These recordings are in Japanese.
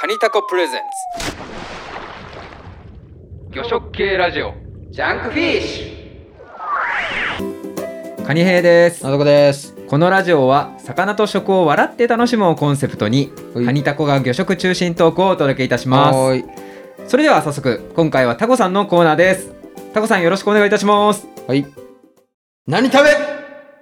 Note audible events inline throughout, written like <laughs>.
カニタコプレゼンツ。魚食系ラジオ。ジャンクフィッシュ。カニ兵です。などこです。このラジオは魚と食を笑って楽しむをコンセプトにはい。カニタコが魚食中心トークをお届けいたします。それでは早速今回はタコさんのコーナーです。タコさんよろしくお願いいたします。はい。何食べ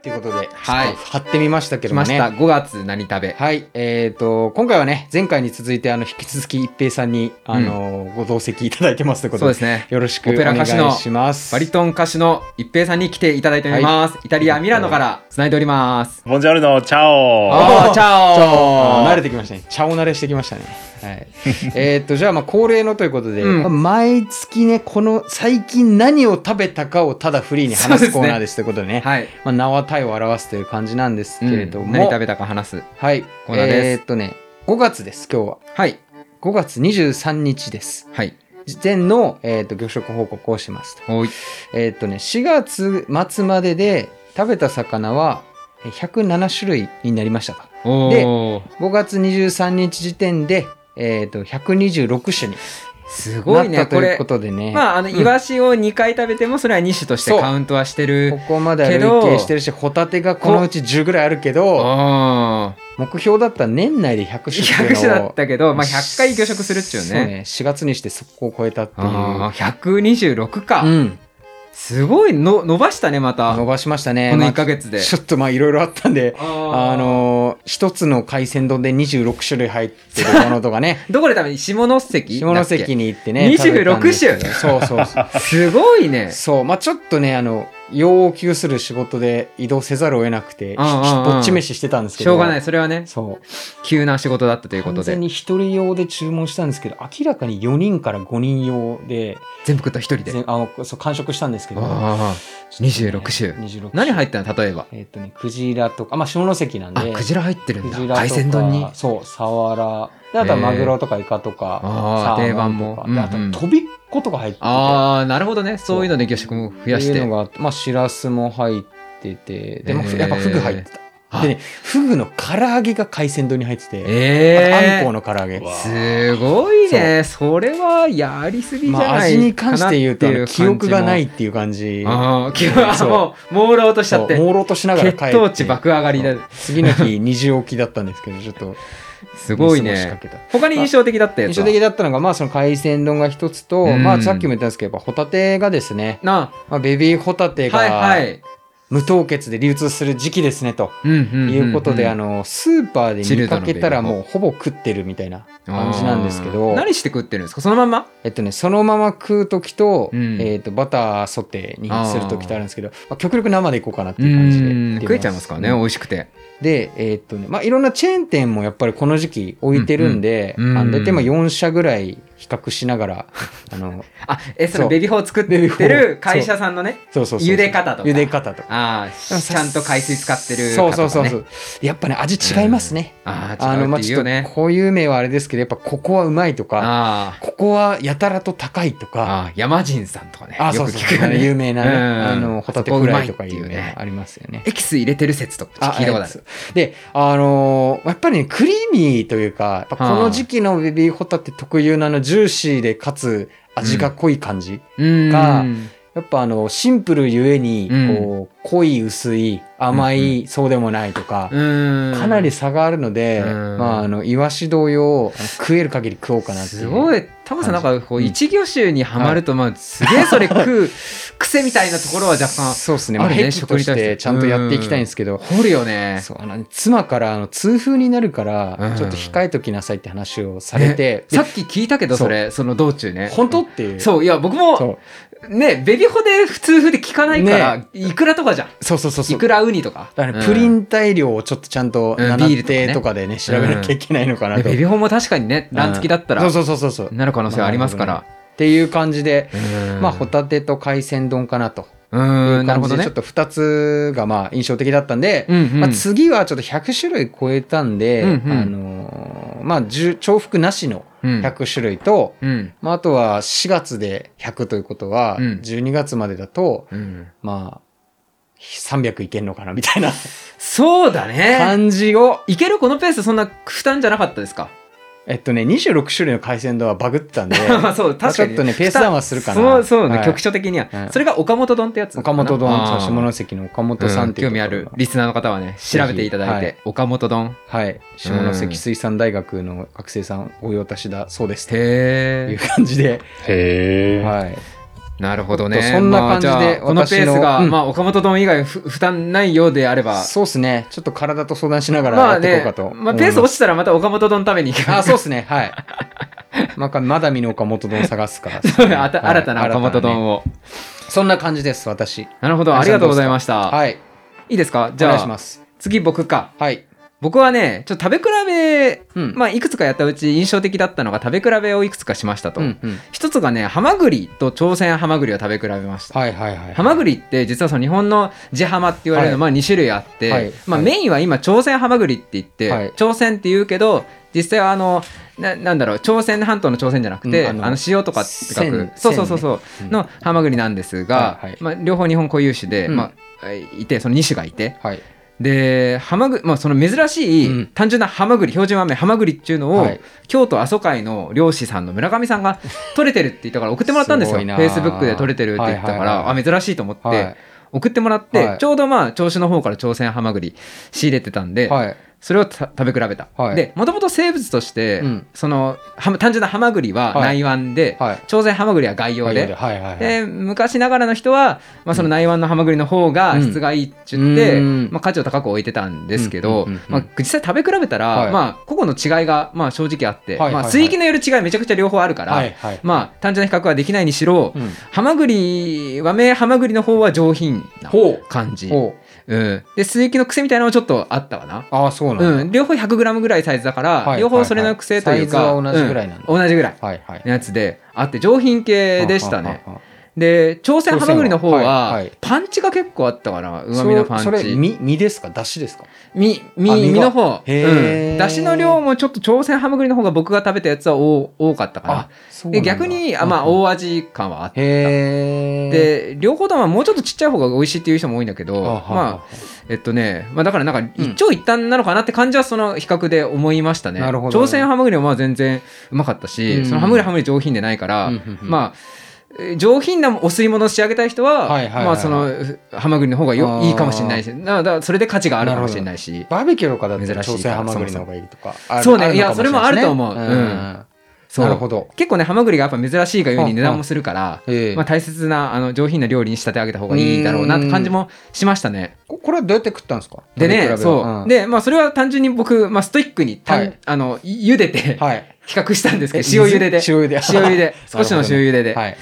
っていうことで、はい。貼ってみましたけどもね。来ました。5月何食べ？はい。えっ、と、今回はね、前回に続いて、あの、引き続き一平さんに、あの、ご同席いただいてますということで、そうですね。よろしくお願いします。バリトン歌手の一平さんに来ていただいております、イタリアミラノから繋いでおります。ボンジャルノ、チャオ。チャオ。あー慣れてきましたね。茶を慣れしてきましたね。はい。<laughs> えっと、じゃあ、まあ、恒例のということで、うんまあ毎月ね、この最近何を食べたかをただフリーに話すコーナーですということでね。はい、まあ、名は体を表すという感じなんですけれども、うん何食べたか話すはい。コーナーですえーっとね、5月です、今日は。はい5月23日です。はい時点の、えーっと、魚食報告をしますと。えーっとね、4月末までで食べた魚はえー107種類になりましたと。おでー5月23日時点で、えーっと、126種にすごないっねこということでね。まああの、うん。イワシを2回食べてもそれは2種としてカウントはしてるここまでは累けど計してるし、ホタテがこのうち10ぐらいあるけど、あ目標だったら年内で100あ種っていうのを100種だったけど、まあ、100回魚食するっちゅうね。そうね。4月にしてそこを超えたっていう。ああ126か、うんすごいの伸ばしたねまた。伸ばしましたね。このまあ1ヶ月で、ちょっとまあいろいろあったんでああのー一つの海鮮丼で26種類入ってるものとかね。<laughs> どこで食べに下関？下関に行ってね26食べたんですけど。種。そうそうそう。<laughs> すごいね。そう。まあちょっとねあの要求する仕事で移動せざるを得なくてうんうんうん。ぼっち飯してたんですけど。しょうがないそれはね。そう。急な仕事だったということで。完全に一人用で注文したんですけど明らかに4人から5人用で全部食った一人で。ぜあのそう完食したんですけど。ああ。26種26何入ったの例えば？えっ、とね、クジラとか、まあ、下関なんで、あクジラ入ってるんだ。海鮮丼に？そう、サワラ。であとはマグロとかイカとか、あーサーモンとか。定番も。であととびっことか入ってて。ああなるほどね。そう。いうので魚食も増やしっていてうのがあって、まあ、しらすも入ってて、でも、へー。やっぱフグ入ってた。あ。でね、フグの唐揚げが海鮮丼に入ってて、ええあんこうの唐揚げ。わすごいね。それはやりすぎじゃまあ、ない味に関して言うと、記憶がないいっていう感じ。ああ記憶そう。もう朦朧としちゃって。朦朧としながら帰って。血糖値爆上がりだ。次の日、2時起きだったんですけど、ちょっと、<laughs> すごいね。他に印象的だったやつは？印象的だったのが、まあ、その海鮮丼が一つと、うん。まあ、さっきも言ったんですけど、やっぱホタテがですね、なまあ、ベビーホタテあはいはがい無凍結で流通する時期ですね、と。いうことで、あの、スーパーで見かけたらもうほぼ食ってるみたいな感じなんですけあどー、何して食ってるんですか？そのまんま？えっとね、そのまま食う時と、うん。えっと、バターソテーにする時とあるんですけど、まあ、極力生でいこうかなってういう感じで食えちゃいますからねうん。美味しくて。で、えーっとね、まあ、いろんなチェーン店もやっぱりこの時期置いてるんで、うんうん大体まあ4社ぐらい比較しながら、<laughs> あの、あえそのベビーホー作ってる会社さんのねそうそうそう。茹で方とか。茹で方とか。ああちゃんと海水使ってるそうそうそうそう。やっぱね、味違いますね。ああの、あ違うっまあ、ちょっと、こういう名はあれですけど、やっぱここはうまいとか、あここはやたらと高いとあか、山人さんとかね。あ、よそうそうく聞くよね。有名なね、うん。あの、ホタテフライとかいうね。ありますよね。エキス入れてる説とか聞いたことある。あで、あのーやっぱりね、クリーミーというか、この時期のベビーホタテ特有のあの、ジューシーでかつ味が濃い感じ。うんがやっぱあの、シンプルゆえに、うん。こう、濃い薄い、甘い、そうでもないとか、うん。かなり差があるので、うん。まあ、あの、イワシ同様、食える限り食おうかなって。すごい。タモさんなんかこううん。一魚種にはまるとまあすげえそれ食う <laughs> 癖みたいなところは若干 <laughs> そうですね。まあ、あるねヘッとしてて。ちゃんとやっていきたいんですけど、掘るよね。そうあの妻からあの痛風になるから、うん。ちょっと控えときなさいって話をされて、でさっき聞いたけどそれその道中ね。本当っていう。そう。いや僕もねベビホで普通風で聞かないからいくらとかじゃん。そうそうそうそう。いくらウニとか。だからねうん。プリン体量をちょっとちゃんとビールとかね。てとかでね、調べなきゃいけないのかなと。でベビホも確かにね卵付きだったらそうそうそうそう。なる可能性はありますから。っていう感じで、うん。まあ、ホタテと海鮮丼かなと。うんなるほどね。ちょっと2つがまあ印象的だったんで、うんうん。まあ、次はちょっと100種類超えたんで、うんうん。あのーまあ、10重複なしのうん100種類と、うん。まあ、あとは4月で100ということは、うん。12月までだと、うん。まあ、300いけんのかなみたいな。そうだね。感じを、いける？このペースそんな負担じゃなかったですか？えっとね26種類の海鮮丼はバグってたんで <laughs> まあそう確かに。ちょっとねペースダウンはするかな。そうそうね、はい。局所的には、はいそれが岡本丼ってやつ岡本丼下関の岡本さんっていう興味あるリスナーの方はね調べていただいて、ぜ岡本丼。のはい。下関水産大学の学生さん御用達だそうです。といへう感じで、へえ。はい、えなるほどね。そんな感じでまあこのペースが、うん。まあ、岡本丼以外ふ負担ないようであれば。そうですね。ちょっと体と相談しながらまあやっていこうねかと。ます、まあ、ペース落ちたらまた岡本丼食べに行く。あそうですね。はい。<laughs> まあまだ見ぬ岡本丼探すから、<laughs> ねあたはい。新たな岡本丼新を、ねそんな感じです私。なるほど。ありがとうございました、はい。いいですか？じおゃあ願いします。次僕か。はい僕はねちょっと食べ比べ、うん。まあいくつかやったうち印象的だったのが食べ比べをいくつかしましたと、うんうん。一つがねハマグリと朝鮮ハマグリを食べ比べました。はいはいはいハマグリって実はその日本の地ハマって言われるのはまあ2種類あって、はい。まあ、はい。メインは今朝鮮ハマグリって言って、はい。朝鮮って言うけど実際はあのななんだろう朝鮮半島の朝鮮じゃなくて、うんあのあの塩とかって書く。鮮そうそうそうそう、鮮ねのハマグリなんですが、はいはい。まあ、両方日本固有種で、うん。まあ、いてその2種がいて。はいでハマグ、まあ、その珍しい、うん。単純なハマグリ標準和名ハマグリっていうのを、はい。京都阿蘇海の漁師さんの村上さんが取れてるって言ったから送ってもらったんですよ。フェイスブックで取れてるって言ったから、はいはいはい。あ珍しいと思って、はい。送ってもらって、はい。ちょうどまあ銚子の方から朝鮮ハマグリ仕入れてたんで、はいそれをた食べ比べた、はい。でもともと生物として、うん。そのは単純なハマグリははい。内湾で、はい。朝鮮ハマグリは外洋で、はいはいはい。で昔ながらの人は、まあ、その内湾のハマグリの方が質がいいって言って、うん。まあ、価値を高く置いてたんですけど、うんうんうんうん。まあ、実際食べ比べたら、はい。まあ、個々の違いがまあ正直あって、はいはいはい。まあ、水域のよる違いめちゃくちゃ両方あるから、はいはいまあ、単純な比較はできないにしろ、うん。ハマグリ和名ハマグリの方は上品な感じ、ほううん、で水域の癖みたいなのもちょっとあったかな。ああそうなんだ、うん、両方 100g ぐらいサイズだから、はい両方それの癖というか、サイズは同じぐらいなんだ。うん。同じぐらい。はいはい。のやつで。あって上品系でしたねで朝鮮ハマグリの方はパンチが結構あったかな。うまみのパンチ。そそれ身身ですか？出汁ですか？身身あ身の方、うん、だしの量もちょっと朝鮮ハマグリの方が僕が食べたやつは多多かったかな。で逆にあまあうん大味感はあった。で両方とももうちょっとちっちゃい方が美味しいっていう人も多いんだけどまあえっとね、まあ、だからなんか一長一短なのかなって感じはその比較で思いましたね。なるほど朝鮮ハマグリはまあ全然うまかったし、うん。そのハマグリハマグリ上品でないから、まあえー上品なお吸い物を仕上げたい人は、はいはいはい。まあそのハマグリの方があよー。いいかもしれないし、だからそれで価値があるかもしれないし。バーベキューとかだって珍しい朝鮮ハマグリの方がいいとかそうねいいやそれもあると思う。うん。そう。なるほど。結構ねハマグリがやっぱ珍しいがゆえに値段もするから、ええ。まあ、大切なあの上品な料理に仕立て上げた方がいいだろうなって感じもしましたね。ここれはどうやって食ったんですか？でね、そう、ん。で、まあ、それは単純に僕、まあ、ストイックにはい。あの、い茹でて、はい。<laughs> 比較したんですけど、え塩茹でで。水塩茹で。塩茹で。<laughs> 少しの塩茹でで。はい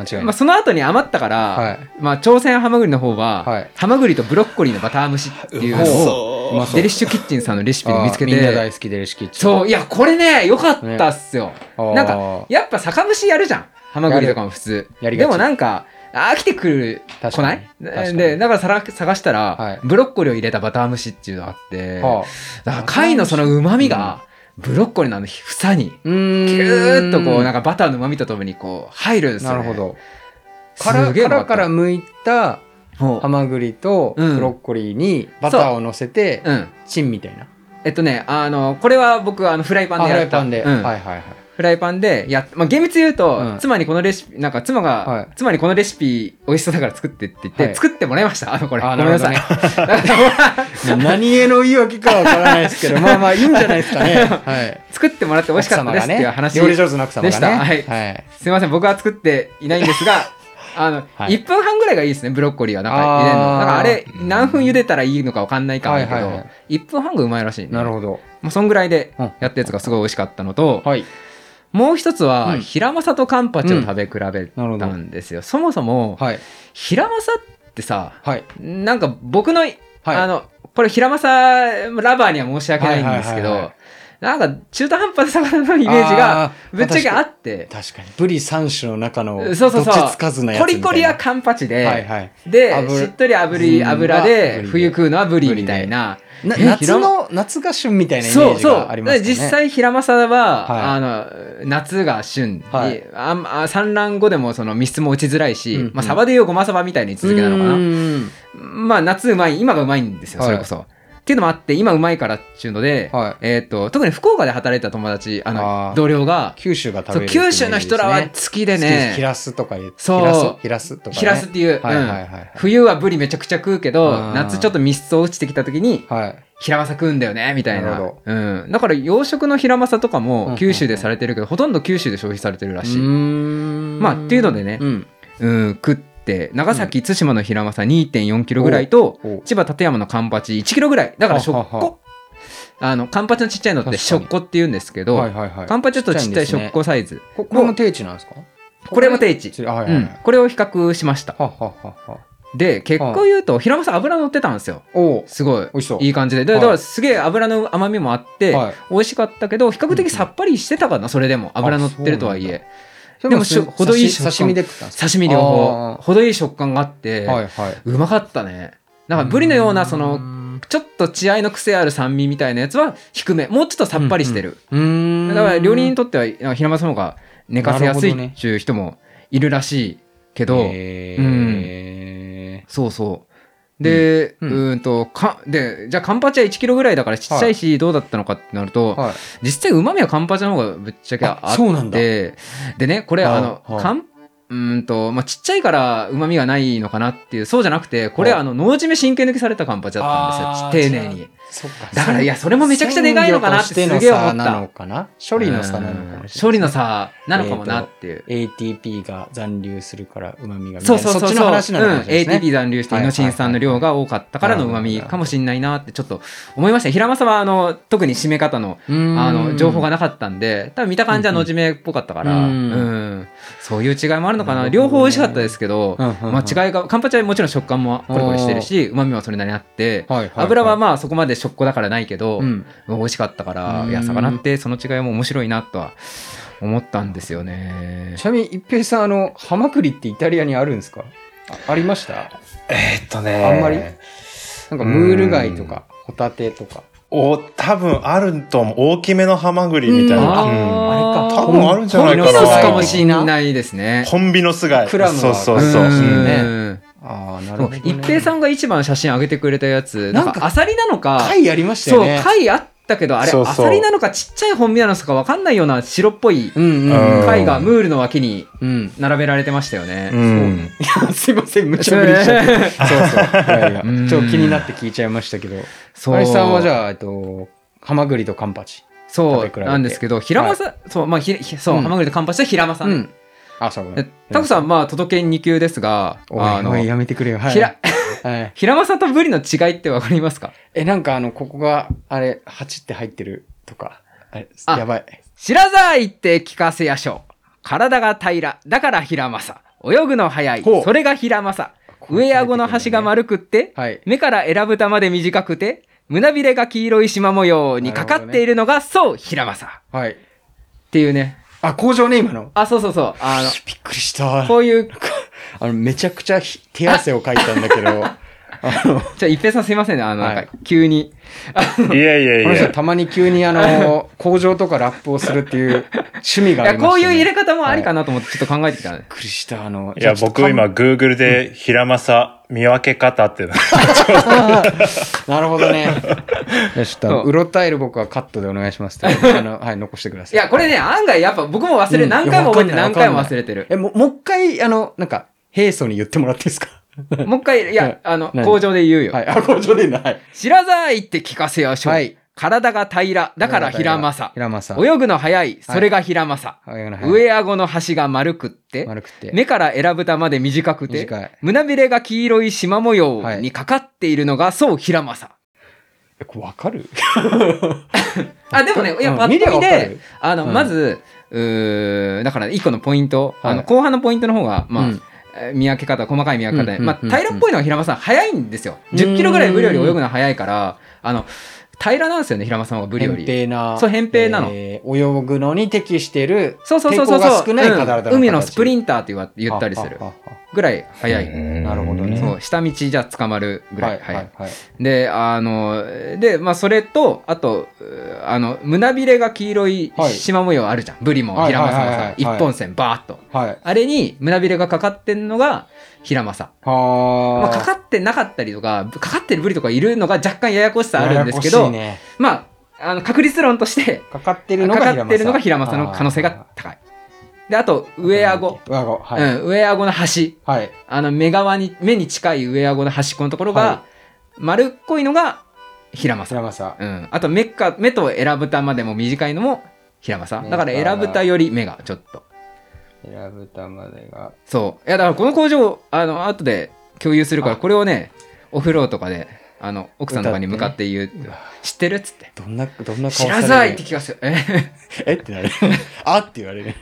間違いない、まあ、その後に余ったから、はい。まあ、朝鮮ハマグリの方は、はい。ハマグリとブロッコリーのバター蒸しっていうのを、デリッシュキッチンさんのレシピで見つけあーみんな大て、好きでレシキッチン。そう、いや、これね、良かったっすよ。あーなんか、やっぱ酒蒸しやるじゃん。ハマグリとかも普通。やりがち。でもなんか、飽きてくる、来ない？で、だから探したら、はい。ブロッコリーを入れたバター蒸しっていうのがあって、はだから貝のその旨味が、ブロッコリーのあの房に、うーん。ぎゅーっとこう、なんかかバターの旨味とともにこう、入るんですよ、ね。なるほど。かった。殻から剥いたハマグリとうん。ブロッコリーにバターを乗せてう。ん。チンみたいな。えっとね、あの、これは僕、あの、フライパンでやった。ライパンで、うん。はいはいはいフライパンでやっまあ、厳密に言うと、うん。妻にこのレシピ、なんか妻が、はい。妻にこのレシピ美味しそうだから作ってって言って、はい。作ってもらいました。あの、これ。あごめんなさい。なだから何への言い訳かはわからないですけど <laughs> まあまあいいんじゃないですかね。はい。作ってもらって美味しかったですっていう話。料理上手な奥様がね。でした。はい。はい。すいません、僕は作っていないんですが、あの、はい。1分半ぐらいがいいですね、ブロッコリーは。なんか茹でるの。あーなんかあれ、何分茹でたらいいのか分かんないかもだけど、はいはいは1分半がうまいらしいね。なるほど。もうそんぐらいでうん。やったやつがすごい美味しかったのと、はいもう一つは、うん。ヒラマサとカンパチを食べ比べたどんですよ。そもそも、はい。ヒラマサってさ、はい。なんか僕の、はい。あの、これヒラマサラバーには申し訳ないんですけどなんか中途半端な魚のイメージがぶっちゃけあって、確かに。ブリ3種の中のどっちそうそう。そうつかずなやつコリコリはカンパチで、はいはい。で油しっとり炙りうん。油ブで。冬食うのはブリみたいな。夏の夏が旬みたいなイメージそうそう。がありますよね。実際ヒラマサは、はい。あの夏が旬、はい。あんあ産卵後でもその密室も落ちづらいし、うんうん。まあ、サバでいうごまサバみたいな位置づけなのかな。まあ夏うまい今がうまいんですよそれこそ。ってっていうのもあって今うまいからっていうので、はい。えー、と特に福岡で働いてた友達あの同僚が九州が食べる九州の人らは好きでね。ヒラスとか言うそう。ヒラスとか、ね、ヒラスっていう、はいはいうんはい。はい冬はブリめちゃくちゃ食うけど夏ちょっと密相落ちてきた時にはい。ヒラマサ食うんだよねみたいな。うん、だから養殖のヒラマサとかうんうんうん。も九州でされてるけど、ほとんど九州で消費されてるらしい、ん。まあっていうのでね。うん。うん、食って長崎対馬のヒラマサ2 4キロぐらいと、千葉館山のカンパチ1キロぐらい。だからしょっこ。あのカンパチのちっちゃいのってしょっこって言うんですけど、はいはいはい。カンパチちょっとちっちゃいしょっこサイズ、ここれも定置なんですか？これも定置、あはいはいはい、うん、これを比較しました。で結果を言うとヒラマサ油乗ってたんですよ。おすごい。美味しそう。いい感じで。だからすげえ油の甘みもあって、はい。美味しかったけど比較的さっぱりしてたかなそれでも。油乗ってるとはいえででもしょ程いい食感。刺身で食ったんですか刺身両あ方。ー程いい食感があって、はいはい。うまかったね。なんかブリのようなそののちょっと血合いの癖ある酸味みたいなやつは低め。もうちょっとさっぱりしてる、うーん。だから料理人にとっては平松の方が寝かせやすいっていう人もいるらしいけど、へー。そうそうで、ううん。ん、とかでじゃあカンパチは1キロぐらいだからちっちゃいしどうだったのかってなると、はい。実際うまみはカンパチの方がぶっちゃけああそうなんだ。ってでねこれはああのはあカンうーんとまあ、ちっちゃいからうまみがないのかなっていうそうじゃなくてこれはああの脳締め神経抜きされたカンパチだったんですよ。丁寧に。そっか。だからいやそれもめちゃくちゃでかいのかなってすげえ思った。かな処理の差なのかな処理の差なのかもなっていう、ATP が残留するから旨味がそうそうそうそっちの話なのかもしうん、ATP 残留してイノシン酸の量が多かったからのうまみかもしれないなってちょっと思いました。平正はあの特に締め方のあの情報がなかったんで多分見た感じはのじめっぽかったから、ううんんそういう違いもあるのかな。両方美味しかったですけど、うんうんうん。まあ、違いがカンパチはもちろん食感もコリコリしてるしうまみはそれなりにあって、はいはいはい。油はまあそこまでしょっこだからないけど、うん。美味しかったからうん。いや魚ってその違いも面白いなとは思ったんですよね。ち。なみに一平さんあのハマグリってイタリアにあるんですか？あありました？えーっとね。あんまり？なんかムール貝とかホタテとかお、多分あると思う。大きめのハマグリみたいうんな。あうんあれか多分あるんじゃないかなコンビノスかもしれないですね。コンビの巣貝。クラムはそうそうそう。ううんねああなるそうほど、ね、一平さんが一番写真上げてくれたやつなんかかアサリなのか貝ありましたそうよね貝あったけどあれそうそう。アサリなのかちっちゃい本身なのか分かんないような白っぽいうんうん。うん貝がムールの脇にうん並べられてましたよね。うん。すいません無茶ぶりしちゃって。<laughs> そうそう。いやいや。うん。ちょっと気になって聞いちゃいましたけど。そう。林さんはじゃあえっとハマグリとカンパチ。そう食べ比べて。なんですけど平正、そうまあひひそう、うん。ハマグリとカンパチと平正ね、うん。あそうえんタコさんまあ届け2級ですがおいあのおいやめてくれよ。はい。ひらはい平正とブリの違いって分かりますか？えなんかあのここがあれ8って入ってるとかあれあやばい知らざいって聞かせやしょう。体が平ら、だから平正。泳ぐの早いそれが平正。上顎の端が丸くって、はい目から選ぶたまで短くて、胸びれが黄色い縞模様にかかっているのが、そう、平正。っはいていうね。あ工場ね今のあ、そうそうそう。あの、びっくりしたこういう、あのめちゃくちゃひ手汗をかいたんだけどあのじゃあ、一平さんすいませんね。あの、はいなんか、急に。いやいやいや。この人たまに急にあの <laughs> 工場とかラップをするっていう趣味いや、がありまして、ね、こういう入れ方もありかな、なと思って、ちょっと考えてきたねびっ。くりしたあのいや、僕今、じ Google で、ヒラマサ見分け方って <laughs> なるほどねちょっとうろたえる僕はカットでお願いしますってあのはい残してくださいいや、これね、案外やっぱ僕も忘れ、うん何回も覚えて何回も忘れてる。えももう一回あのなんか平素に言ってもらっていいですか？もう一回、いはい。や、あの、何？工場で言うよ。はい。<laughs> あ工場でい。いらざいって聞かせやしょう。はい。体が平ら、だから平。正。平正泳ぐの早い、それが平正。はいはい。上顎の端が丸くって、丸くて。目から選ぶ玉で短くて短い、胸びれが黄色い縞模様にかかっているのが、そう平正。えこれわかる？<laughs> あ、でもね、いや、うんパッと見であの、うん。まず、うーだから一個のポイント、あの、はい。後半のポイントの方が、まあ、うん。えー見分け方、細かい見分け方で、まあ、平らっぽいのは平間さん早いんですよ。うん10キロぐらいブリより泳ぐの早いから、あの、平らなんですよね、平間さんはブリよ扁り。平なそう扁平なのえー泳ぐのに適してるそうそうそうそう少ない体の形うん海のスプリンターって言わ言ったりするは。はははぐらい早い。なるほどねそう、下道じゃ捕まるぐらい早い。はいはい。で、あの、で、まあ、それと、あと、うあの、胸びれが黄色いはい縞模様あるじゃん。ブリもはいヒラマサもさはいはいはい、一本線バーっと。はい。あれに胸びれがかかってんのがヒラマサ。まはあ、かかってなかったりとか、かかってるブリとかいるのが若干ややこしさあるんですけど、ねまあ、あの、確率論として、かかってるのかがかってるの可能性が高い。で、あと、上顎。上顎。はい。うん、上顎の端。はい。あの、目側に、目に近い上顎の端っこのところが、は丸っこいのがヒラマサ。平正。うん。あと、目か、目とエラブタまでも短いのもヒラマサ。だから、エラブタより目がちょっと。平豚までが。そう。いや、だからこの工場、あの、後で共有するから、あこれをね、お風呂とかで、あの、奥さんとかに向かって言う、知ってるっつって。どんな、どんな顔知らないって聞かせえ？<laughs> え？ってなる。<laughs> あ？って言われる。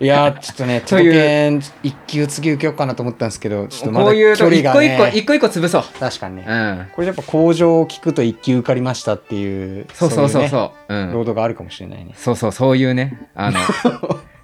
いやー、ちょっとね、<laughs> そういう届けん一級次受けようかなと思ったんですけど、ちょっとまだこういう一個距離が、ね、一個、一個一個潰そう。確かにね。うん。これやっぱ工場を聞くと一級受かりましたっていう、そうそうそううそう。ういうね。ん。労働があるかもしれないね。そうそう、そういうね、あの、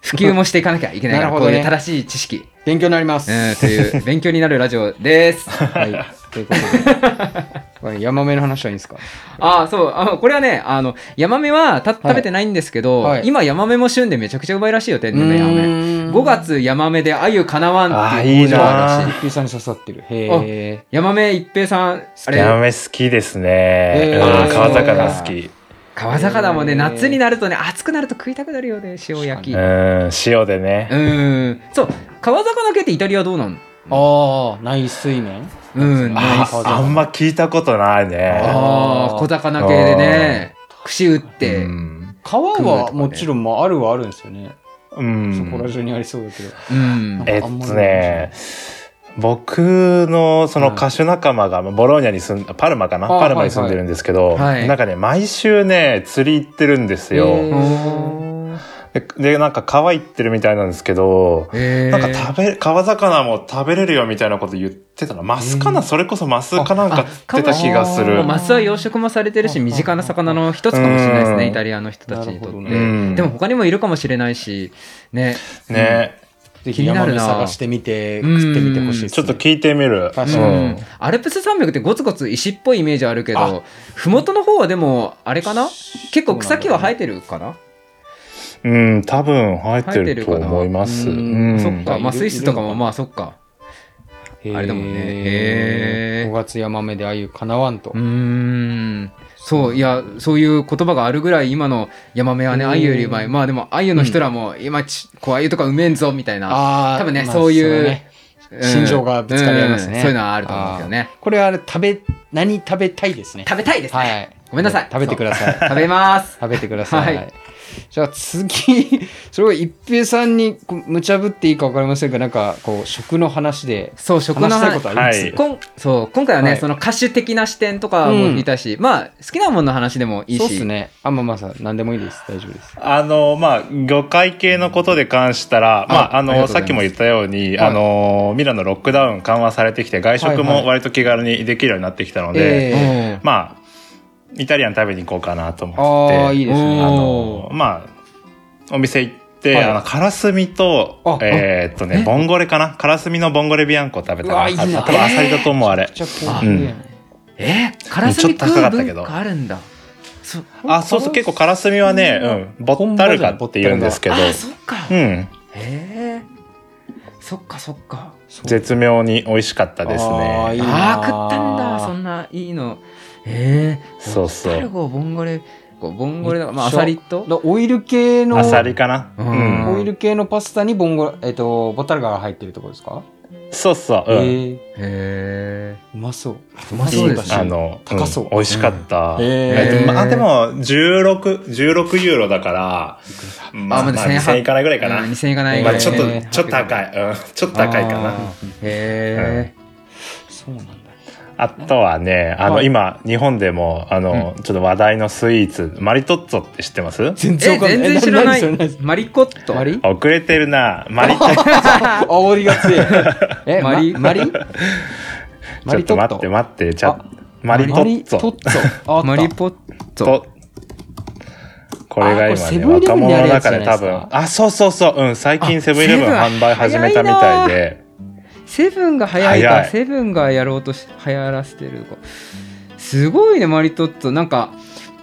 普及もしていかなきゃいけないから、なるほどねこういう正しい知識、勉強になります。うん、という勉強になるラジオです。<laughs> はい。ということで。これヤマメの話はいいんですか？ああ、そう、あこれはね、あの、ヤマメはた食べてないんですけど、はい今ヤマメも旬でめちゃくちゃうまいらしいよ、天然のヤマメ。5 5月ヤマメでアユかなわんあっていう工場あるらしい。一級さんに刺さってる。へえ。ヤマメ一平さん、あれ、ヤマメ好きですね。川魚好き。川魚もね、夏になるとね、暑くなると食いたくなるよね、塩焼き。う、うん塩でね。ーん。そう、川魚系ってイタリアどうなん？ああ、内水面うん、あス。あんま聞いたことないね。ああ、小魚系でね、串打って、うん。川はもちろんまああるはあるんですよね。うんそこら中にありそうだけど。うん。えっとね、僕のその歌手仲間がボローニャに住んパルマかな？あパルマに住んでるんですけど、はいなんかね、毎週ね、釣り行ってるんですよ。でで、なんか川行ってるみたいなんですけど、なんか食べ、川魚も食べれるよみたいなこと言ってたな。マスかな、それこそマスかなんか釣ってた気がする。あマスは養殖もされてるし、身近な魚の一つかもしれないですね、うん。イタリアの人たちにとって。ね。うん。でも他にもいるかもしれないし、ね。ね、ぜひヤマメ探してみて、食ってみてほしいです、ね。ちょっと聞いてみる。う確かにん。アルプス山脈ってゴツゴツ石っぽいイメージあるけど、ふもとの方はでも、あれかな？結構草木は生えてるかな？うん、多分生えてると思います。うんそっか。まあスイスとかもまあそっか。あれだもんねへー5月ヤマメでああいうかなわんとうー。ん。そう、いや、そういう言葉があるぐらい今のヤマメはね、うんアユよりうまい。まあでも、アユの人らも、今ち、こう、アユとかうめんぞ、みたいな。ああ、多分ねまあそういうれはねうん心情がぶつかり合いますねうんそういうのはあると思うんですよね。これは食べ、何食べたいですね。食べたいですね。はい。ごめんなさい食べてください。食べます。食べてください。はいじゃあ次、<laughs> それを一平さんに無茶ぶっていいか分かりませんが、なんかこう食の話でそう、食の話。したい話ことあります、はい。こんそう今回はね、はい。その歌手的な視点とかもいたし、まあ好きなものの話でもいいし。そうっすね。あ、まあまあさ、何でもいいです。大丈夫です。あの、まあ、魚介系のことで関したら、まあ、あの、さっきも言ったように、はい。あの、ミラノロックダウン緩和されてきて、外食はいはい。も割と気軽にできるようになってきたので、えうんまあ、イタリアン食べに行こうかなとあ思って、あ、いいですね。あおの、まあ、お店行って、はいあの、カラスミとあ、えーっとね、ボンゴレかな？カラスミのボンゴレビアンコ食べたな。うわいいなあ多分アサリだと思う、あれ。めっちゃ高級やんえ？ー、カラスミ食ちょっと高かうったけどあるんだ。そあ、そうそう、結構カラスミはね、うん、ボッタルガって言うんですけど、あ、そっか。うん、へえ。そっかそっか。絶妙に美味しかったですね。あああ、食ったんだ。そんないいの。へえ。そうそうタルゴ、ボンゴレ、こうボンゴレだから、まあ、アサリと？だオイル系の、アサリかな？ううんん。オイル系のパスタにボンゴ、えっ、と、ボタルガが入ってるところですか、そうそう、うん。えー、へえ。うまそう。うまそうあの、高そううん美味しかった。うんえっとまあ、でも、16、16ユーロだから、まあ、まあ、1800 2000円いかないぐらいかな。うん2000円いかないぐらい。まあ、ちょっとえー、ちょっと高い。うん、ちょっと高いかな。へえ。そうなんだ。あとはね、あの、はい。今、日本でも、あの、ちょっと話題のスイーツ、マリトッツォって知ってます？全え、全然知らない。マリコット？マリ？遅れてるな。マリトッツ <laughs> 煽りが強い。<laughs> え、マリ？マリマリ？マォ。ちょっと待って待って、ちゃあマリトッツォ。マリトッツォ。これが今ね、若者の中で多分、あ、そうそうそう、うん、最近セブンイレブン販売始めたみたいで、セブンが早い。かセブンがやろうとし流行らせてるかすごいねマリトッツォ。なんか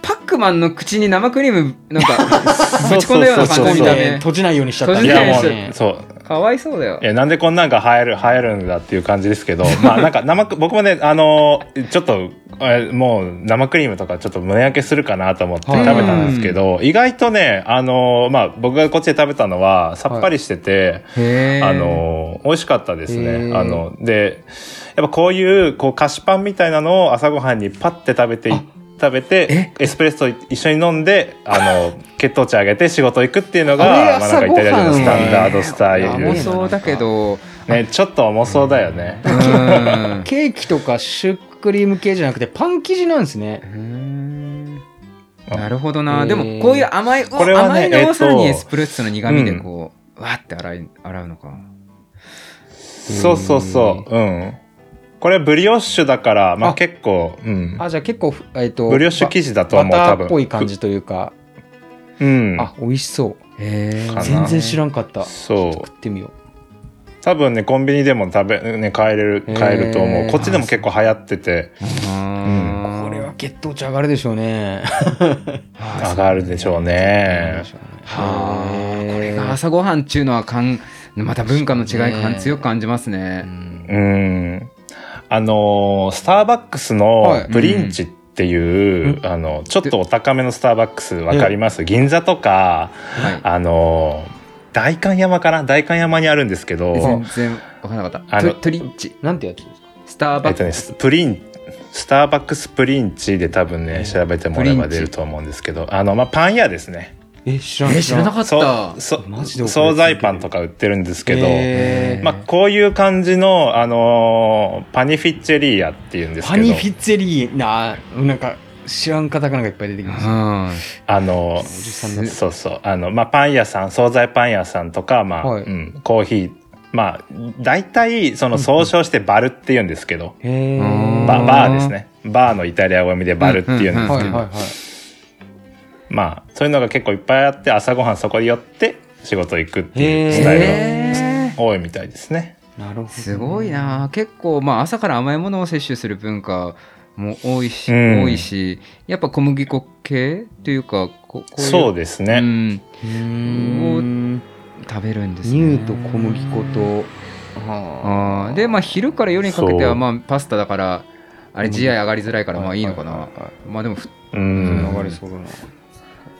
パックマンの口に生クリームなんか <laughs> ぶち込んだような感じ見た目閉じないようにしちゃった。閉いそう。かわいそうだよ。いやなんでこんなんが流行る流行るんだっていう感じですけど。まあなんか生ク僕もねあのちょっとえもう生クリームとかちょっと胸焼けするかなと思って食べたんですけど、意外とねあのまあ僕がこっちで食べたのはさっぱりしてて、へえあの美味しかったですへねー。あのでやっぱこういうこう菓子パンみたいなのを朝ごはんにパッて食べてい食べてエスプレッソ一緒に飲んであの <laughs> 血糖値上げて仕事行くっていうのがまあ、なんかイタリア人のスタンダードスタイル重そうだけどね、ちょっと重そうだよね。うんケーキとかシュークリーム系じゃなくてパン生地なんですねうんなるほどへな。ーでもこういう甘い、これはね甘いのえっとをさらにエスプレッソの苦味でこう、わーって洗い洗うのか。そうそうそう。うん。これブリオッシュだから、まああ結構、うん。あじゃあ結構えっ、とブリオッシュ生地だと思う、多分。っぽい感じというかうん。あ美味しそうへかな全然知らんかったそう食ってみよ多分ね、コンビニでも食べ、ね、買える、買えると思う。こっちでも結構流行ってて、うこれは血糖値上がるでしょうね <laughs> 上がるでしょうね。はあ、これが朝ごはんっていうのはかん、また文化の違い感強く感じますうね。んうん。あのースターバックスはいのプリンチっていう、あの、ちょっとお高めのスターバックスわかります？銀座とか、はい。あのー代官山かな代官山にあるんですけど、全然わからなかった。あのトトリッチ。なんてやつですか？スターバックえっとね、スプリン、スターバックスプリンチで多分ね、調べてもらえば出ると思うんですけど、あの、まあ、パン屋ですね。え知ら知らなかっそた。そマジで惣菜パンとか売ってるんですけど、まあ、こういう感じの、あのーパニフィッチェリーヤっていうんですけど、パニフィッツェリーななんか知らんカタカナがいっぱい出てきまうしたん。あのそうそう、あの、まあ、パン屋さん、惣菜パン屋さんとか、まあ、はい。うん、コーヒー、まあ、大体、その、総称してバルって言うんですけど、ババーですね。バーのイタリア語読みでバルって言うんですけど、まあ、そういうのが結構いっぱいあって、朝ごはんそこに寄って仕事行くっていうスタイルが多いみたいですね。なるほど。すごいな。結構まあ朝から甘いものを摂取する文化も多いし、うん。多いしやっぱ小麦粉系っていうかここういうそうですね。うん。うーん食べるんですね。乳と小麦粉と。あー。でまあ昼から夜にかけてはまあパスタだからあれ GI 上がりづらいからまあいいのかな。はいはいはいまあでもふううん。ん。上がりそうだな。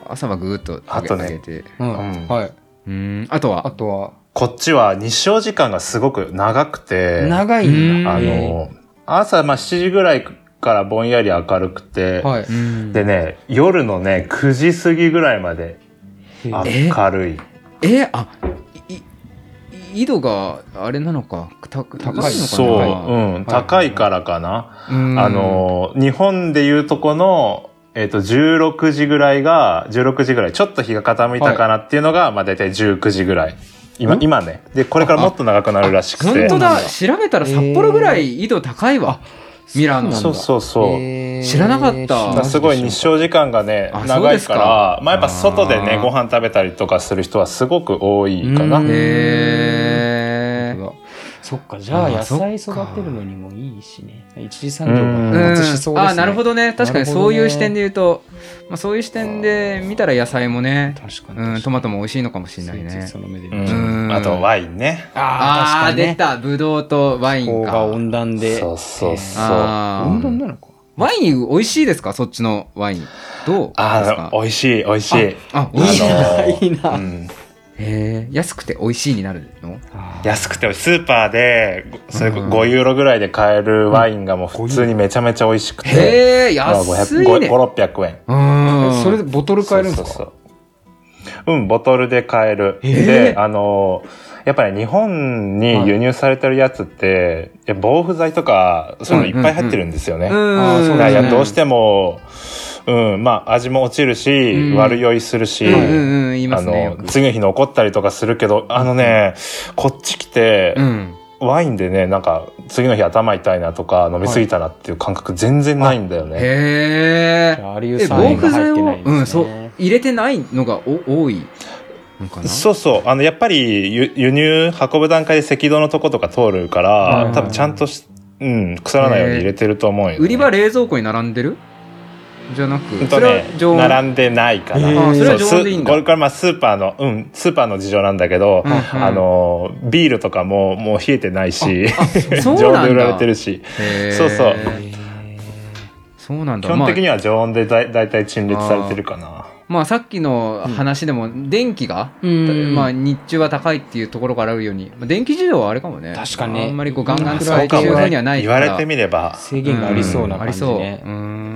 朝はぐーっと上げあとね。上げてうん。うん。はい。うん。あとあはとは？こっちは日照時間がすごく長くて、長いんだ。あの、朝、まあ、7時ぐらいからぼんやり明るくて、はいでね、夜のね、9時過ぎぐらいまで明るい。えあいい緯度があれなのかた高いのかなそう、うん、はい高いからかな。あの、日本でいうとこの、えっ、と、16時ぐらいが、16時ぐらい、ちょっと日が傾いたかなっていうのが、まあ大体19時ぐらい。今、今ね。で、これからもっと長くなるらしくて。本当だ調べたら札幌ぐらい緯度高いわ、ミラノそうそうそう。知らなかった。すごい日照時間がね長いからまあやっぱ外でねご飯食べたりとかする人はすごく多いかな。うん。へーそっかじゃああ野菜育てるのにもいいしね。一次産業うん。が発達しそうですね。あなるほどね。確かにそういう視点で言うと、まあ、そういう視点で見たら野菜もね、確かにうん、トマトも美味しいのかもしれないね。その目でう見ちゃうん。あとワインね。あああーあ確かにね。出た。ブドウとワインか。温暖で。そうそうそう。温暖なのか。ワイン美味しいですか？そっちのワイン。どうですか？ああ美味しい美味しい。あ美味しい。あの <laughs> いいな。うんへえ安くて美味しいになるの？安くてスーパーでそれうん5ユーロぐらいで買えるワインがもう普通にめちゃめちゃ美味しくて、へえまあ安いね。5600円。うん。それでボトル買えるんですか？そうそうそう。うんボトルで買える、であのやっぱり日本に輸入されてるやつって、いや防腐剤とかそういうのいっぱい入ってるんですよね、どうしても、うん、まあ味も落ちるし、うん。悪酔いするし、うんうんまあすね次の日残ったりとかするけどあのねこっち来て、うん。ワインでねなんか次の日頭痛いなとか飲み過ぎたなっていう感覚全然ないんだよね、へえじゃあアリウえ酸塩が入ってないんですね。うんそう。入れてないのがお多いそうそう。あの、やっぱり輸輸入、運ぶ段階で赤道のとことか通るから、はいはい多分ちゃんとし、うん、腐らないように入れてると思うよ、ね。売り場冷蔵庫に並んでる？じゃなく、うんとね、常温。並んでないかな。へー。あそれは常温でいいんだ。すこれからまあスーパーの、うん、スーパーの事情なんだけど、うんうんあの、ビールとかももう冷えてないし、そう常なんだ。<laughs> 温で売られてるし、そうそう。そうなんだ。基本的まには常温でだいだいたい陳列されてるかな。あ、まあさっきの話でも電気が、うん。まあ日中は高いっていうところからあるように、まあ、電気事情はあれかもね。確かに。ねあんまりこうガンガン使そうかもね。えてる風にはないから。言われてみれば。制限がありそうな感じね。うん。ありそう。うーん。えー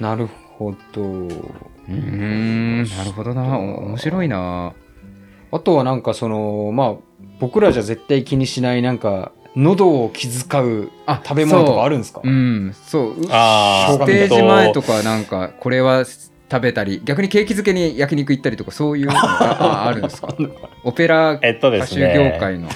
なるほど。うーんなるほどなお面白いなあとはなんかその、まあ、僕らじゃ絶対気にしないなんか、喉を気遣うあ食べ物とかあるんですか？うんそううあステージ前とか。かなんかこれは食べたり逆にケーキ漬けに焼肉行ったりとかそういうのがああるんですか？<laughs> オペラ歌手。業界の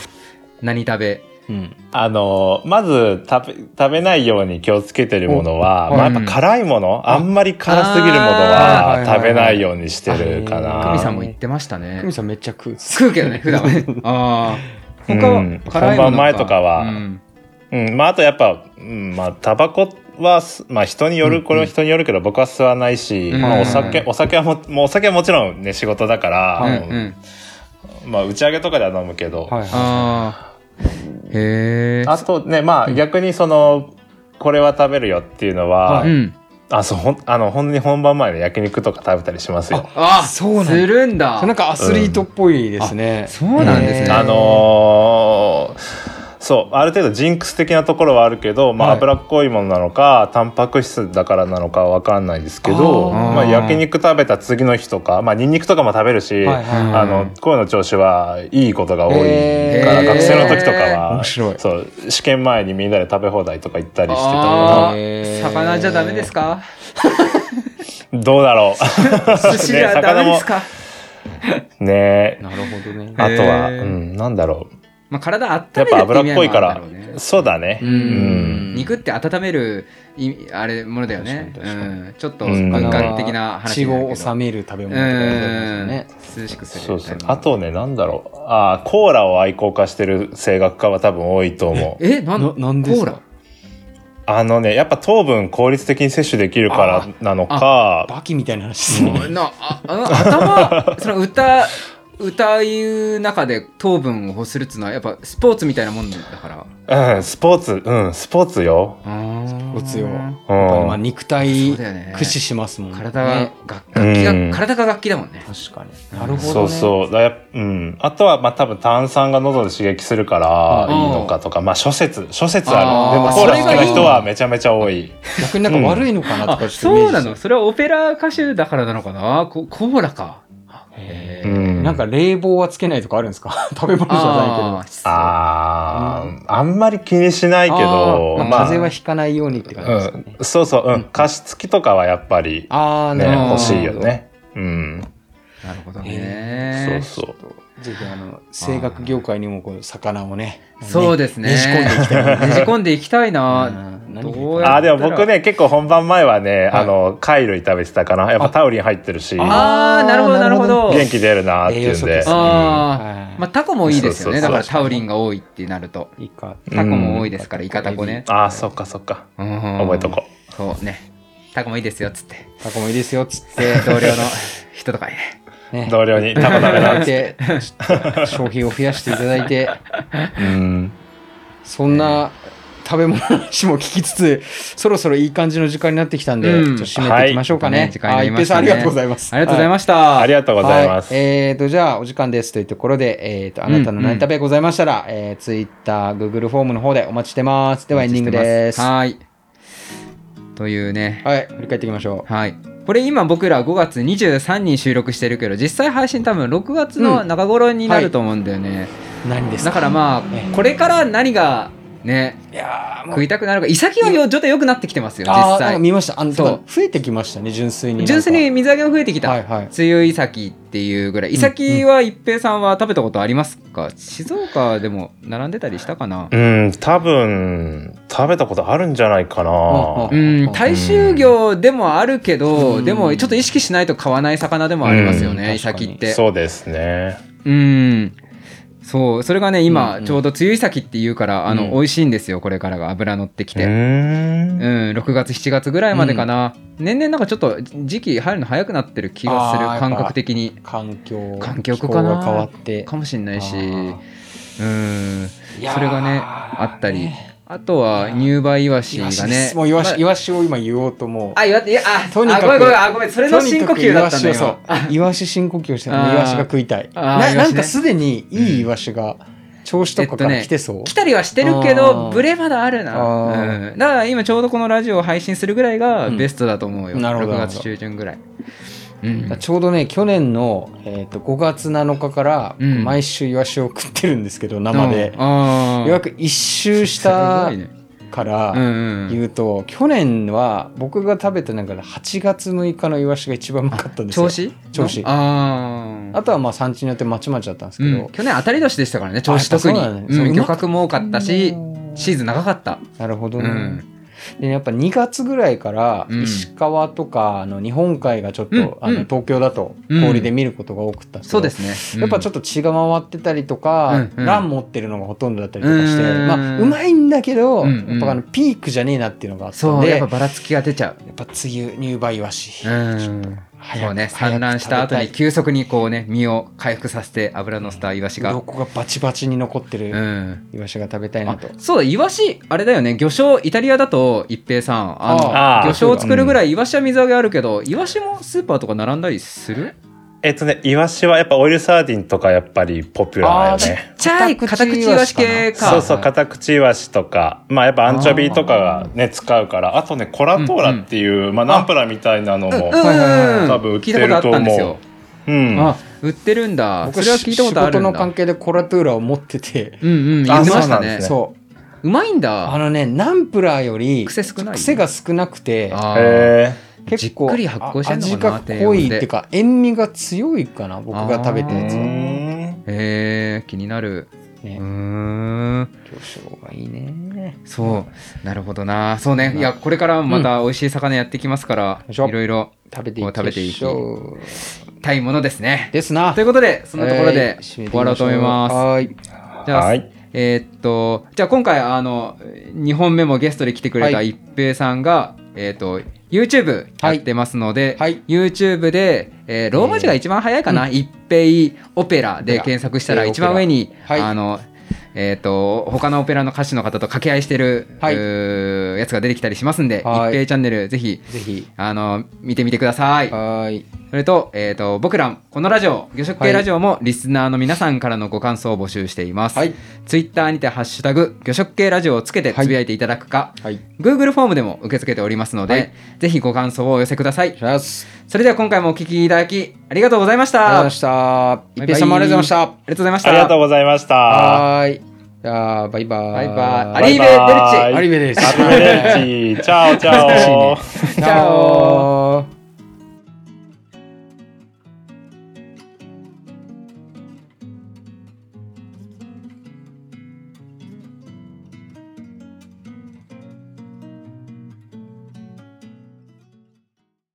何食べうん。あの、まず食べ、食べないように気をつけてるものは、おまあ、やっぱ辛いもの、あんまり辛すぎるものは食べないようにしてるかあな。久美さんも言ってましたね。久美さんめっちゃ食う。食うけどね普段は。ねああ他はうん辛いもの本番前とかはうん。うん、まあ、あとやっぱ、うん、まあ、タバコはす、まあ、人による、これは人によるけど、僕は吸わないし、うん。まあ、お酒、お酒はも、もうお酒はもちろんね、仕事だから、うん。まあ、打ち上げとかでは飲むけど、はいはああへえあとね、まあ、逆にその、これは食べるよっていうのは、はい。うん。あ、そう、ほん、あの、本当に本番前で焼肉とか食べたりしますよ。あそうなんだ。するんだ。い。なんかアスリートっぽいですね。そうなんですね。あのーそう、ある程度ジンクス的なところはあるけど、まあ、はい。脂っこいものなのか、タンパク質だからなのかはわかんないですけど、まあ、焼肉食べた次の日とか、まあ、ニンニクとかも食べるし、はいはいあの、声の調子はいいことが多いから、へー。学生の時とかは、面白い。そう、試験前にみんなで食べ放題とか行ったりしてたあかへー。ー。魚じゃダメですか？ら、<laughs> どうだろう。<laughs> 寿司はダメですか？<laughs> ね。なるほどね。あとは、へー。うん、なんだろう。まあ体温やっめるぱ脂っって意味合いもこいからあるんだろうね、そうだね。ううんん。肉って温めるいあれものだよね。うん、ちょっとうん文化的な話血。を収める食べ物とかね。涼しくする。そうそう。あとね、なんだろう。ああ、コーラを愛好化してる声楽家は多分多いと思う。え、なんななんですか？コーラ？あのね、やっぱ糖分効率的に摂取できるからなのか、バキみたいな話ですね。なああの頭その歌歌う中で糖分を欲するっていうのはやっぱスポーツみたいなもんだから。うん、スポーツ、うん、スポーツよ。あー打つよ。うん。まあ肉体駆使しますもんね。体が、楽楽器が、うん体が楽器だもんね。確かに。なるほど、ね。そうそう。だやうん。あとは、まあ多分炭酸が喉で刺激するからうんいいのかとか、まあ諸説、諸説ある。でもコーラ好きな人はめちゃめちゃ多い。逆になんか悪いのかなとあかちょっとイメージそうなのそれはオペラ歌手だからなのかなココーラか。なんか冷房はつけないとかあるんですか？<laughs> 食べ物じゃないあー。ああ、あんまり気にしないけけど、ど、まあ、風邪はひかないようにって感じですかね。うん、そうそう、うん、加湿器とかはやっぱり、ああ、ね。欲しいよね。うん。なるほどそうね。そうそう。ぜひあの、声楽業界にもこの魚をね。そうですね。ねじ込んでいきたいな。ねじ込んでいきたいな。あーでも僕。ね、結構本番前はね、はいあの、貝類食べてたかな。やっぱタウリン入ってるし、元ああ、なるほど、なるほど。気出るなっていうんで栄養素です。あはいまあ、タコもいいですよね。だからタウリンが多いってなると。タコも多いですから、イカタコね。ああ、そっかそっか。覚覚えとこう。そうね。タコもいいですよ、っつって。タコもいいですよ、つって。で、同僚の人とかにね。ねう。同僚にタコダメだって。<laughs> 消費を増やしていただいて、うん。そんな食べ物の話も聞きつつ、そろそろいい感じの時間になってきたんで、うんちょっと締めていきましょうかね。はいねあ一平さんありがとうございます。ありがとうございしました。ありがとうございます。えーと、じゃあ、お時間ですというところで、えーと、あなたの何食べございましたら、えー、Twitter、Google フォームの方でお待ちしてます。では、エンディングです。ははい。というね。い、振り返っていきましょはい。これ今僕ら5月23に収録してるけど、実際配信多分6月の中頃になると思うんだよね。う。何ですだかからまええあ、これから何がね。いや食いたくなるからイサキはよ状態良くなってきてますよ実際。見ました。あの増えてきましたね純粋に純粋に水揚げも増えてきた、はいはい。梅雨イサキっていうぐらい。イサキは一平さんは食べたことありますか？静岡でも並んでたりしたかな？うん、多分、食べたことあるんじゃないかな。ううん。大衆魚でもあるけど、うん。でもちょっと意識しないと買わない魚でもありますようん。ね、イサキって。そうですね。うんそうそれがね今、うんうん。ちょうど梅雨イサキっていうからあの、うん。美味しいんですよこれからが油乗ってきて、うんん。6月7月ぐらいまでかな、年々なんかちょっと時期入るの早くなってる気がする感覚的に。環境環境かな変わって。かもしんないし。うん。それがねあったりあとは入梅イワシイワシがねもうイワシ、まあイワシを今言おうともう。あ、いわいや、あ、とにかくあごめんごめん、あ、ごめん、それの深呼吸だったんだよ。そう。イワシ深呼吸をしてイワシが食いたい。ななんかすでにいいイワシが銚子とかから来てそう、来たりはしてるけあど、ー。ブレまだあるな。うん。だから今ちょうどこのラジオを配信するぐらいがうん。ベストだと思うよ。なるほど6月中旬ぐらい。うん。ちょうどね去年の、えー、と5月7日からうん。毎週イワシを食ってるんですけど、生で。うん。ようやく一周したからうんうん。言うと、去年は僕が食べた中で8月6日のイワシが一番うまかったんですよ。調子？銚子。ああ。あとはまあ産地によってまちまちだったんですけど、うん、去年当たり年でしたからね、調子特に。ね。漁獲も多かったし、シーズン長かった。なるほどね、うん。でやっぱ2月ぐらいからうん石川とかあの日本海がちょっと、うんうんあの東京だとうん氷で見ることが多くったそうですね。やっぱちょっと血が回ってたりとか、うんうんラン持ってるのがほとんどだったりとかして、うんまあうまいんだけど、やっぱあのピークじゃねえなっていうのがあったそう、んでやっぱばらつきが出ちゃう。やっぱ梅雨入梅イワシ、うん。早くそうね、産卵した後に急速にこうね、身を回復させて油のしたイワシが。鱗がバチバチに残ってうるん。イワシが食べたいなあと、そうだ、イワシ、あれだよね、魚醤、イタリアだと、一平さん、あの、魚醤を作るぐらい、イワシは水揚げあるけど、イワシもスーパーとか並んだりする？えっとね、イワシはやっぱオイルサーディンとかやっぱりポピュラーだよね。ちっちゃい片口イワシ系か。そうそう、はいカタクチイワシとか、まあやっぱアンチョビとかがね、使うから、あとね、コラトーラっていう、まあナンプラーみたいなのも、多分売ってると思。う。うん。あ、売ってるんだ。そ僕れは聞いたことあるんだ。仕事の関係でコラトゥーラを持ってて、うんうん、言あってましたねそうううまいんあだ。のねナンプラーより癖少ない癖が少なくてあーへ結構味が濃いっていうか塩味が強いかな僕が食べたやつはん。へえ、気になる。うねーん。魚醤がいいねそう。なるほどな。そうね。いや、これからもまた美味しい魚やってきますから、うんいろいろ食べていこう食べていきたいものですね。ですなということで、そのところで終わろうと思います。はいじゃあ、はい。えーっと、じゃあ今回、あの、2本目もゲストで来てくれたはい一平さんが、えーっと、YouTube やってますので、はい。YouTube で、えーローマ字が一番早いかな、一平オペラで検索したら一番上に、はい。あの、えーっと、他のオペラの歌手の方と掛け合いしてる、はい。やつが出てきたりしますんで、はい。一平チャンネルぜひ、ぜひ。あの、見てみてください。はい。それと、えっ、と、僕ら、このラジオ、魚食系ラジオも、リスナーの皆さんからのご感想を募集しています。はい。ツイッターにて、ハッシュタグ、魚食系ラジオをつけてつぶやいていただくか、はい。Google フォームでも受け付けておりますので、はい。ぜひご感想をお寄せください。それでは今回もお聞きいただき、ありがとうございました。ありがとうございました。一平さんもありがとうございました。ありがとうございました。ありがとうございました。はーいじゃあ bye。バイバイ。 bye。あ bye。Arrivederci。bye アリベです Arrivederci。Ciao。Ciao。Ciao